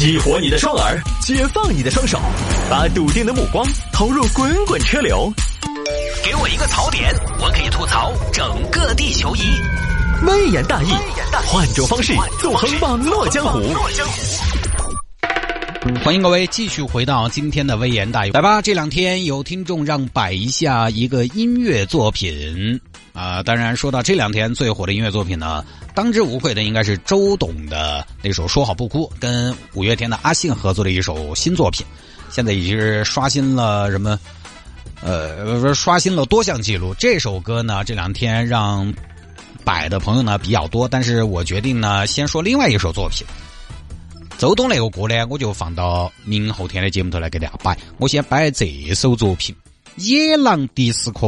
激活你的双耳，解放你的双手，把笃定的目光投入滚滚车流。给我一个槽点，我可以吐槽整个地球仪。微言大义，换种方式纵横网络江湖。欢迎各位继续回到今天的微言大义。来吧，这两天有听众让摆一下一个音乐作品啊、当然说到这两天最火的音乐作品呢，当之无愧的应该是周董的那首《说好不哭》，跟五月天的阿信合作的一首新作品，现在已经是刷新了什么？呃，刷新了多项记录。这首歌呢，这两天让摆的朋友呢比较多，但是我决定呢，先说另外一首作品。周董那个歌呢，我就放到明后天的节目头来给大家摆。我先摆这首作品《野狼迪斯科》。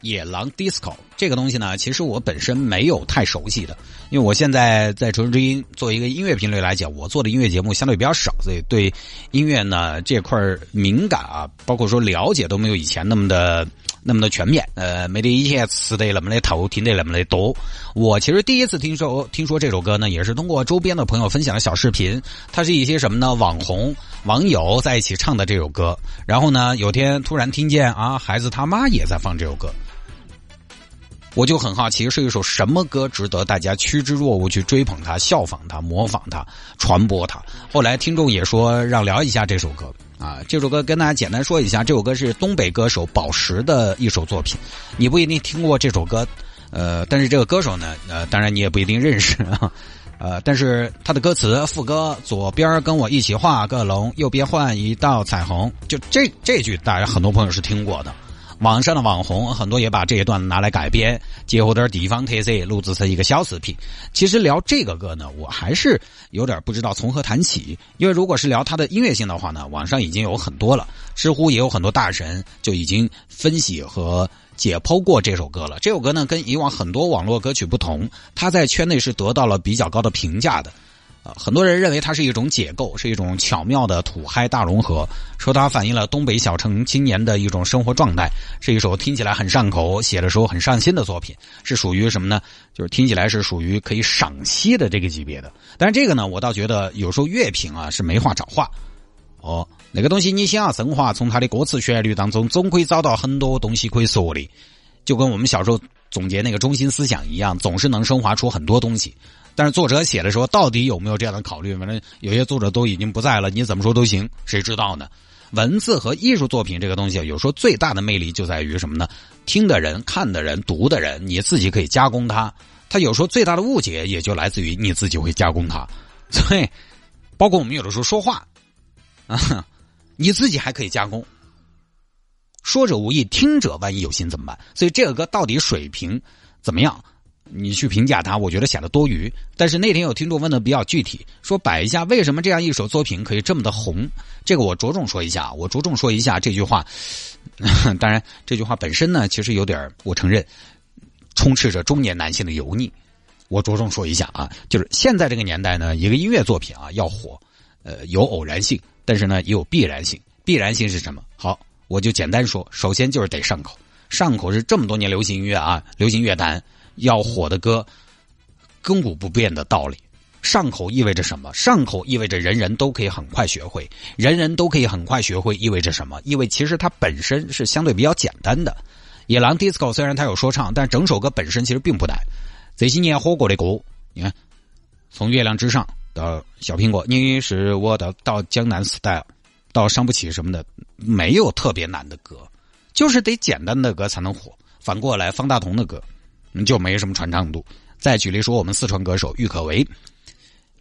野狼 disco 这个东西呢，其实我本身没有太熟悉的，因为我现在在城市之音做一个音乐频率来讲，我做的音乐节目相对比较少，所以对音乐呢这块儿敏感啊，包括说了解都没有以前那么的那么的全面，呃，没得以前吃的那么的透，听的那么的多。我其实第一次听说听说这首歌呢，也是通过周边的朋友分享的小视频，它是一些什么呢？网红网友在一起唱的这首歌，然后呢，有天突然听见啊，孩子他妈也在放这首歌。我就很好奇，是一首什么歌值得大家趋之若鹜去追捧它、效仿它、模仿它、传播它？后来听众也说让聊一下这首歌啊，这首歌跟大家简单说一下，这首歌是东北歌手宝石的一首作品，你不一定听过这首歌，呃，但是这个歌手呢，呃，当然你也不一定认识啊，呃，但是他的歌词副歌左边跟我一起画个龙，右边换一道彩虹，就这这句大家很多朋友是听过的。网上的网红很多也把这一段拿来改编，结合点地方特色，录制成一个小视频。其实聊这个歌呢，我还是有点不知道从何谈起，因为如果是聊它的音乐性的话呢，网上已经有很多了，知乎也有很多大神就已经分析和解剖过这首歌了。这首歌呢，跟以往很多网络歌曲不同，它在圈内是得到了比较高的评价的。很多人认为它是一种解构，是一种巧妙的土嗨大融合，说它反映了东北小城青年的一种生活状态，是一首听起来很上口、写的时候很上心的作品，是属于什么呢？就是听起来是属于可以赏析的这个级别的。但是这个呢，我倒觉得有时候乐评啊是没话找话。哦，那个东西你想要升华，从它的歌词旋律当中，总可以找到很多东西可以说的，就跟我们小时候总结那个中心思想一样，总是能升华出很多东西。但是作者写的时候，到底有没有这样的考虑？反正有些作者都已经不在了，你怎么说都行，谁知道呢？文字和艺术作品这个东西，有时候最大的魅力就在于什么呢？听的人、看的人、读的人，你自己可以加工它。它有时候最大的误解也就来自于你自己会加工它。所以，包括我们有的时候说话啊，你自己还可以加工。说者无意，听者万一有心怎么办？所以这个歌到底水平怎么样？你去评价它，我觉得显得多余。但是那天有听众问的比较具体，说摆一下为什么这样一首作品可以这么的红？这个我着重说一下，我着重说一下这句话。当然，这句话本身呢，其实有点我承认，充斥着中年男性的油腻。我着重说一下啊，就是现在这个年代呢，一个音乐作品啊要火，呃，有偶然性，但是呢也有必然性。必然性是什么？好，我就简单说，首先就是得上口，上口是这么多年流行音乐啊，流行乐坛。要火的歌，亘古不变的道理。上口意味着什么？上口意味着人人都可以很快学会，人人都可以很快学会意味着什么？意味其实它本身是相对比较简单的。野狼 disco 虽然它有说唱，但整首歌本身其实并不难。这些年火过的歌，你看，从月亮之上到小苹果，你是我的，到江南 style，到伤不起什么的，没有特别难的歌，就是得简单的歌才能火。反过来，方大同的歌。就没什么传唱度。再举例说，我们四川歌手郁可唯，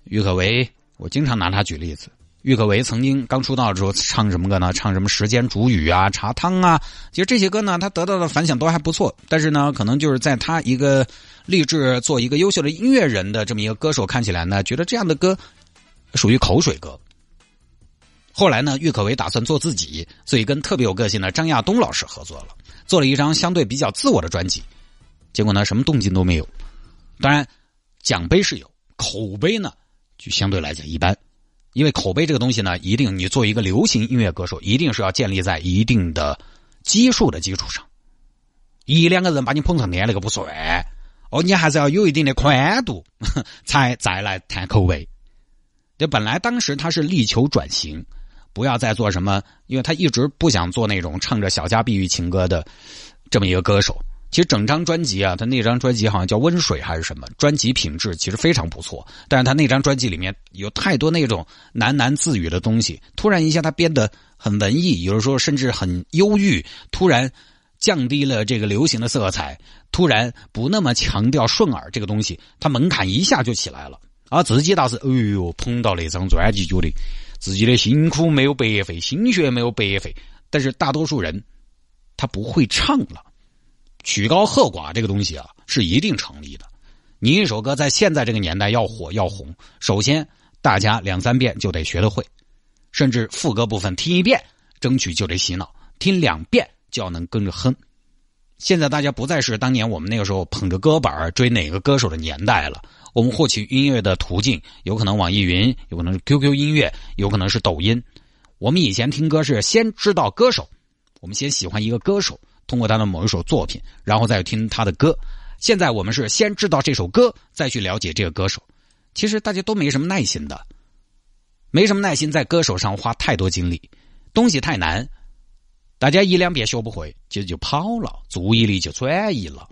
郁可唯，我经常拿他举例子。郁可唯曾经刚出道的时候唱什么歌呢？唱什么《时间煮雨》啊、《茶汤》啊。其实这些歌呢，他得到的反响都还不错。但是呢，可能就是在他一个立志做一个优秀的音乐人的这么一个歌手看起来呢，觉得这样的歌属于口水歌。后来呢，郁可唯打算做自己，所以跟特别有个性的张亚东老师合作了，做了一张相对比较自我的专辑。结果呢，什么动静都没有。当然，奖杯是有，口碑呢就相对来讲一般。因为口碑这个东西呢，一定你作为一个流行音乐歌手，一定是要建立在一定的基数的基础上。一两个人把你捧上天，那个不算哦，你还是要有一定的宽度，才再来谈口碑。就本来当时他是力求转型，不要再做什么，因为他一直不想做那种唱着小家碧玉情歌的这么一个歌手。其实整张专辑啊，他那张专辑好像叫《温水》还是什么，专辑品质其实非常不错。但是他那张专辑里面有太多那种喃喃自语的东西，突然一下他变得很文艺，有的时候甚至很忧郁，突然降低了这个流行的色彩，突然不那么强调顺耳这个东西，他门槛一下就起来了。而直接倒是，哎呦，碰到那张专辑，觉得自己的辛苦没有白费，心血没有白费。但是大多数人他不会唱了。曲高和寡这个东西啊，是一定成立的。你一首歌在现在这个年代要火要红，首先大家两三遍就得学得会，甚至副歌部分听一遍，争取就得洗脑；听两遍就要能跟着哼。现在大家不再是当年我们那个时候捧着歌板追哪个歌手的年代了。我们获取音乐的途径有可能网易云，有可能 QQ 音乐，有可能是抖音。我们以前听歌是先知道歌手，我们先喜欢一个歌手。通过他的某一首作品，然后再听他的歌。现在我们是先知道这首歌，再去了解这个歌手。其实大家都没什么耐心的，没什么耐心在歌手上花太多精力，东西太难，大家一两遍学不会，就就跑了，注意力就转移了。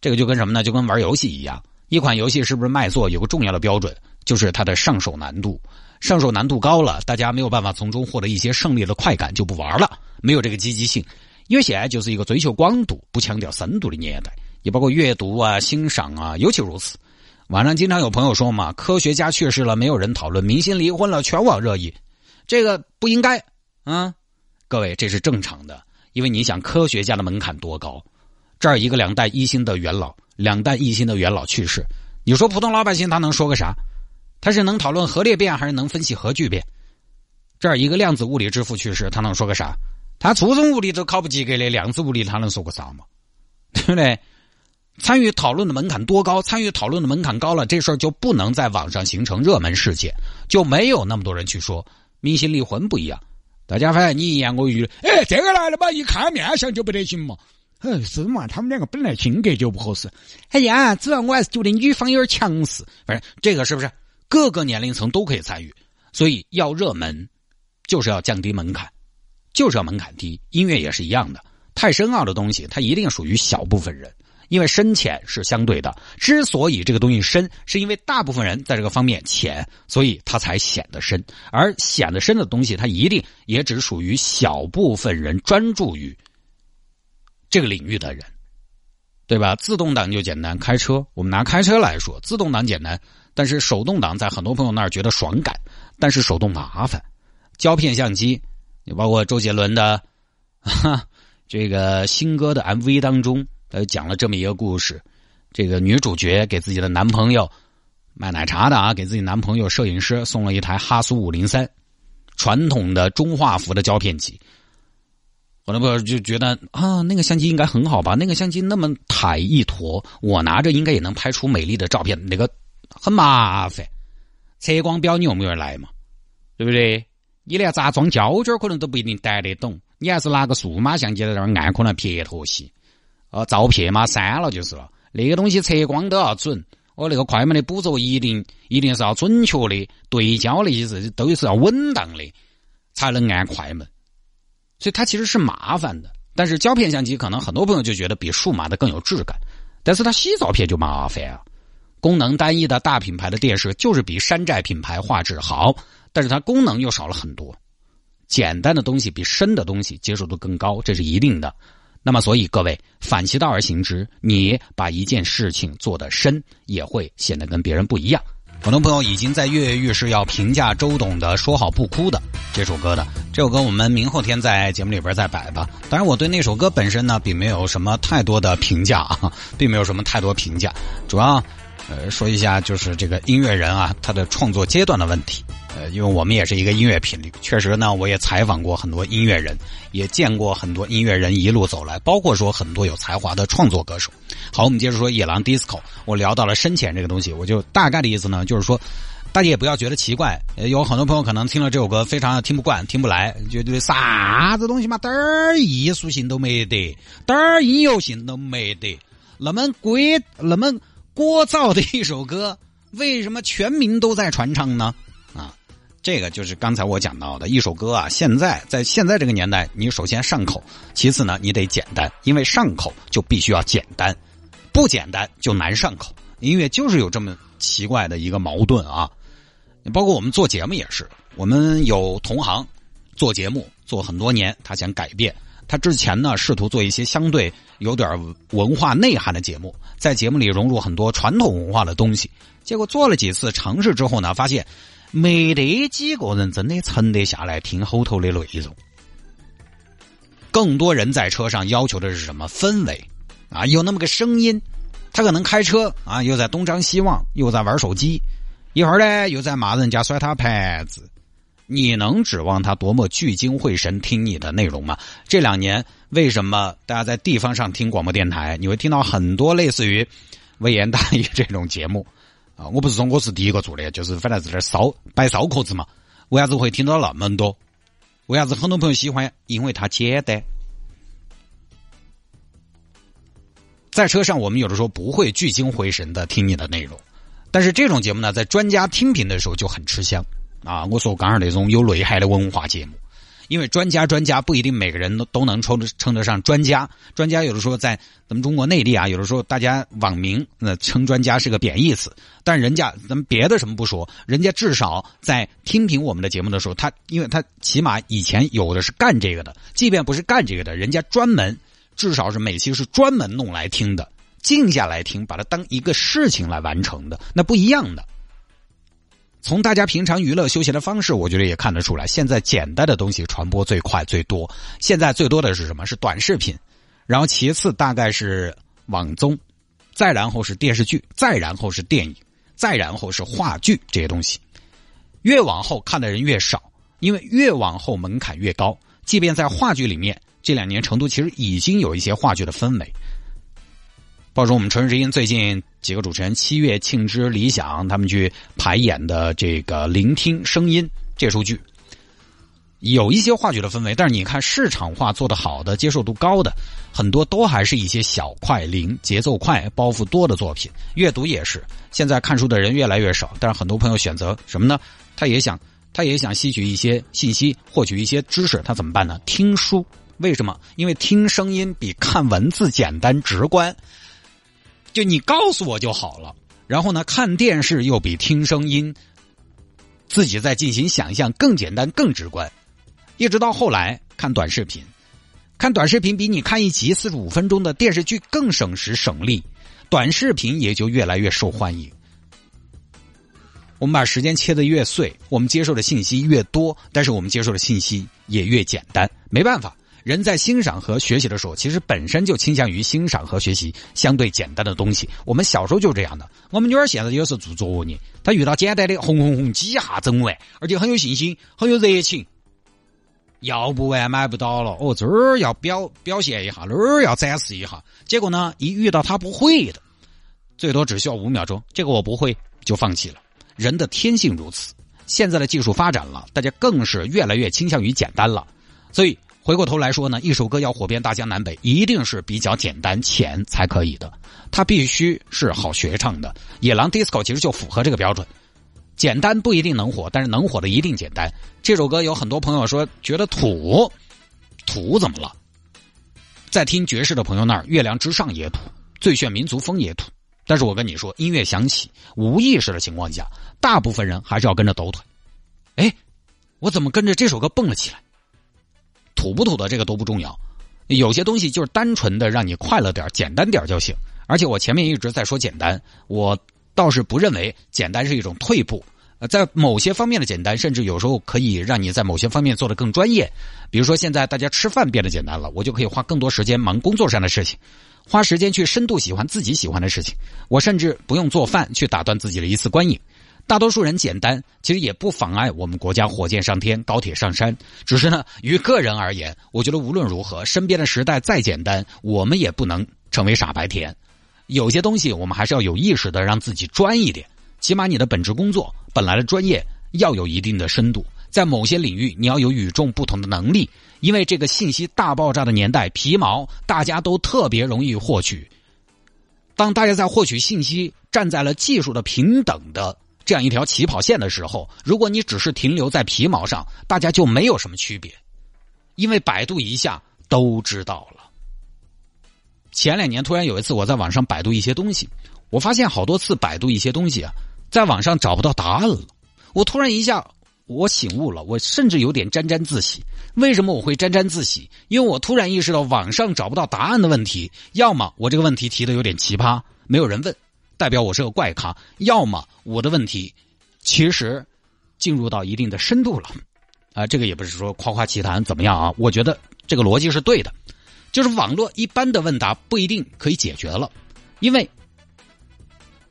这个就跟什么呢？就跟玩游戏一样，一款游戏是不是卖座有个重要的标准，就是它的上手难度。上手难度高了，大家没有办法从中获得一些胜利的快感，就不玩了，没有这个积极性。因为现在就是一个追求广度、不强调深度的年代，也包括阅读啊、欣赏啊，尤其如此。网上经常有朋友说嘛：“科学家去世了，没有人讨论；明星离婚了，全网热议。”这个不应该啊！各位，这是正常的，因为你想，科学家的门槛多高？这儿一个两弹一星的元老，两弹一星的元老去世，你说普通老百姓他能说个啥？他是能讨论核裂变，还是能分析核聚变？这儿一个量子物理之父去世，他能说个啥？他初中物理都考不及格的量子物理，他能说个啥嘛？对不对？参与讨论的门槛多高？参与讨论的门槛高了，这事儿就不能在网上形成热门事件，就没有那么多人去说。明星离婚不一样，大家反正你一言我一语，哎，这个来了嘛，一看面相就不得行嘛。哎，是嘛？他们两个本来性格就不合适。哎呀，主要我还是觉得女方有点强势。反正这个是不是各个年龄层都可以参与？所以要热门，就是要降低门槛。就是要门槛低，音乐也是一样的。太深奥的东西，它一定属于小部分人，因为深浅是相对的。之所以这个东西深，是因为大部分人在这个方面浅，所以它才显得深。而显得深的东西，它一定也只属于小部分人专注于这个领域的人，对吧？自动挡就简单，开车我们拿开车来说，自动挡简单，但是手动挡在很多朋友那儿觉得爽感，但是手动麻烦，胶片相机。也包括周杰伦的哈这个新歌的 MV 当中，他就，讲了这么一个故事：这个女主角给自己的男朋友卖奶茶的啊，给自己男朋友摄影师送了一台哈苏五零三，传统的中画幅的胶片机。我那朋友就觉得啊，那个相机应该很好吧？那个相机那么窄一坨，我拿着应该也能拍出美丽的照片。那个很麻烦，测光表你用不用来嘛？对不对？你连咋装胶卷可能都不一定带得懂，你还是拿个数码相机在那儿按，可能撇脱些。哦，照片嘛删了就是了。那个东西测光都要准，哦，那个快门的捕捉一定一定是要准确的，对焦那些是都是要稳当的，才能按快门。所以它其实是麻烦的。但是胶片相机可能很多朋友就觉得比数码的更有质感，但是它洗照片就麻烦啊。功能单一的大品牌的电视就是比山寨品牌画质好。但是它功能又少了很多，简单的东西比深的东西接受度更高，这是一定的。那么，所以各位反其道而行之，你把一件事情做得深，也会显得跟别人不一样。很多朋友已经在跃跃欲试要评价周董的《说好不哭》的这首歌的，这首歌我们明后天在节目里边再摆吧。当然，我对那首歌本身呢，并没有什么太多的评价啊，并没有什么太多评价，主要呃说一下就是这个音乐人啊，他的创作阶段的问题。呃，因为我们也是一个音乐频率，确实呢，我也采访过很多音乐人，也见过很多音乐人一路走来，包括说很多有才华的创作歌手。好，我们接着说野狼 disco，我聊到了深浅这个东西，我就大概的意思呢，就是说，大家也不要觉得奇怪，有很多朋友可能听了这首歌非常听不惯、听不来，觉得啥子东西嘛，点儿艺术性都没得，点儿音乐性都没得，那么规那么聒噪的一首歌，为什么全民都在传唱呢？啊，这个就是刚才我讲到的一首歌啊，现在在现在这个年代，你首先上口，其次呢你得简单，因为上口就必须要简单，不简单就难上口。音乐就是有这么奇怪的一个矛盾啊，包括我们做节目也是，我们有同行做节目做很多年，他想改变，他之前呢试图做一些相对有点文化内涵的节目，在节目里融入很多传统文化的东西，结果做了几次尝试之后呢，发现。没得几个人真的沉得下来听后头的内容。更多人在车上要求的是什么氛围啊？有那么个声音，他可能开车啊，又在东张西望，又在玩手机，一会儿呢又在骂人家摔他盘子。你能指望他多么聚精会神听你的内容吗？这两年为什么大家在地方上听广播电台，你会听到很多类似于微言大义这种节目？啊，我不是说我是第一个做的，就是反正在那烧摆烧壳子嘛。为啥子会听到那么多？为啥子很多朋友喜欢？因为它简单。在车上，我们有的时候不会聚精会神的听你的内容，但是这种节目呢，在专家听评的时候就很吃香啊。我说刚才那种有内涵的文化节目。因为专家专家不一定每个人都都能称得称得上专家，专家有的时候在咱们中国内地啊，有的时候大家网名那称专家是个贬义词，但人家咱们别的什么不说，人家至少在听评我们的节目的时候，他因为他起码以前有的是干这个的，即便不是干这个的，人家专门至少是每期是专门弄来听的，静下来听，把它当一个事情来完成的，那不一样的。从大家平常娱乐休闲的方式，我觉得也看得出来，现在简单的东西传播最快最多。现在最多的是什么？是短视频，然后其次大概是网综，再然后是电视剧，再然后是电影，再然后是话剧这些东西。越往后看的人越少，因为越往后门槛越高。即便在话剧里面，这两年成都其实已经有一些话剧的氛围。包括我们《城市之音》最近几个主持人七月庆之理想他们去排演的这个《聆听声音》这出剧，有一些话剧的氛围，但是你看市场化做得好的、接受度高的，很多都还是一些小快灵、节奏快、包袱多的作品。阅读也是，现在看书的人越来越少，但是很多朋友选择什么呢？他也想，他也想吸取一些信息，获取一些知识，他怎么办呢？听书。为什么？因为听声音比看文字简单直观。就你告诉我就好了，然后呢，看电视又比听声音，自己在进行想象更简单更直观，一直到后来看短视频，看短视频比你看一集四十五分钟的电视剧更省时省力，短视频也就越来越受欢迎。我们把时间切得越碎，我们接受的信息越多，但是我们接受的信息也越简单，没办法。人在欣赏和学习的时候，其实本身就倾向于欣赏和学习相对简单的东西。我们小时候就这样的。我们女儿现在有时候做作业，她遇到简单的轰轰轰几下整完，而且很有信心，很有热情。要不完买不到了，哦，这儿要表表现一下，那儿要展示一下。结果呢，一遇到她不会的，最多只需要五秒钟，这个我不会就放弃了。人的天性如此。现在的技术发展了，大家更是越来越倾向于简单了，所以。回过头来说呢，一首歌要火遍大江南北，一定是比较简单浅才可以的。它必须是好学唱的，《野狼 DISCO》其实就符合这个标准。简单不一定能火，但是能火的一定简单。这首歌有很多朋友说觉得土，土怎么了？在听爵士的朋友那儿，《月亮之上》也土，《最炫民族风》也土。但是我跟你说，音乐响起，无意识的情况下，大部分人还是要跟着抖腿。哎，我怎么跟着这首歌蹦了起来？土不土的这个都不重要，有些东西就是单纯的让你快乐点、简单点就行。而且我前面一直在说简单，我倒是不认为简单是一种退步。呃，在某些方面的简单，甚至有时候可以让你在某些方面做得更专业。比如说，现在大家吃饭变得简单了，我就可以花更多时间忙工作上的事情，花时间去深度喜欢自己喜欢的事情。我甚至不用做饭去打断自己的一次观影。大多数人简单，其实也不妨碍我们国家火箭上天、高铁上山。只是呢，于个人而言，我觉得无论如何，身边的时代再简单，我们也不能成为傻白甜。有些东西，我们还是要有意识的让自己专一点。起码你的本职工作本来的专业要有一定的深度，在某些领域你要有与众不同的能力。因为这个信息大爆炸的年代，皮毛大家都特别容易获取。当大家在获取信息站在了技术的平等的。这样一条起跑线的时候，如果你只是停留在皮毛上，大家就没有什么区别，因为百度一下都知道了。前两年突然有一次，我在网上百度一些东西，我发现好多次百度一些东西啊，在网上找不到答案了。我突然一下，我醒悟了，我甚至有点沾沾自喜。为什么我会沾沾自喜？因为我突然意识到，网上找不到答案的问题，要么我这个问题提的有点奇葩，没有人问，代表我是个怪咖；要么我的问题其实进入到一定的深度了。啊，这个也不是说夸夸其谈怎么样啊？我觉得这个逻辑是对的，就是网络一般的问答不一定可以解决了，因为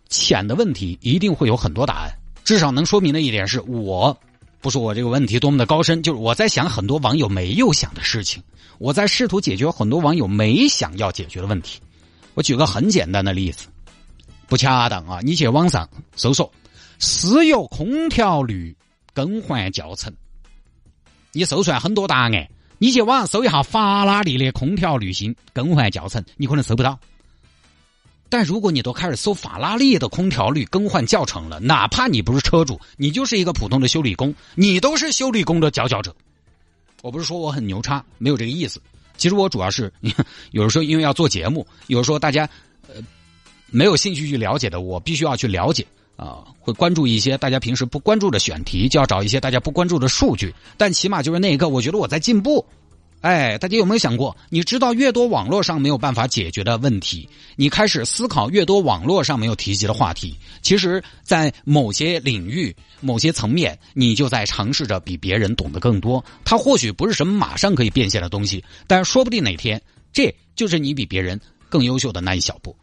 浅的问题一定会有很多答案。至少能说明的一点是，我不是我这个问题多么的高深，就是我在想很多网友没有想的事情，我在试图解决很多网友没想要解决的问题。我举个很简单的例子，不恰当啊！你去网上搜索“私有空调滤更换教程”，你搜出来很多答案。你去网上搜一下法拉利的空调滤芯更换教程，你可能搜不到。但如果你都开始搜法拉利的空调滤更换教程了，哪怕你不是车主，你就是一个普通的修理工，你都是修理工的佼佼者。我不是说我很牛叉，没有这个意思。其实我主要是，有的时候因为要做节目，有时候大家呃没有兴趣去了解的，我必须要去了解啊，会关注一些大家平时不关注的选题，就要找一些大家不关注的数据。但起码就是那一刻，我觉得我在进步。哎，大家有没有想过？你知道越多网络上没有办法解决的问题，你开始思考越多网络上没有提及的话题。其实，在某些领域、某些层面，你就在尝试着比别人懂得更多。它或许不是什么马上可以变现的东西，但说不定哪天，这就是你比别人更优秀的那一小步。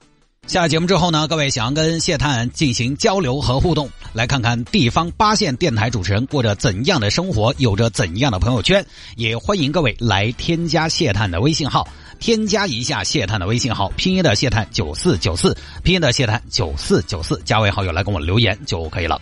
下节目之后呢，各位想要跟谢探进行交流和互动，来看看地方八线电台主持人过着怎样的生活，有着怎样的朋友圈，也欢迎各位来添加谢探的微信号，添加一下谢探的微信号，拼音的谢探九四九四，拼音的谢探九四九四，加为好友来跟我留言就可以了。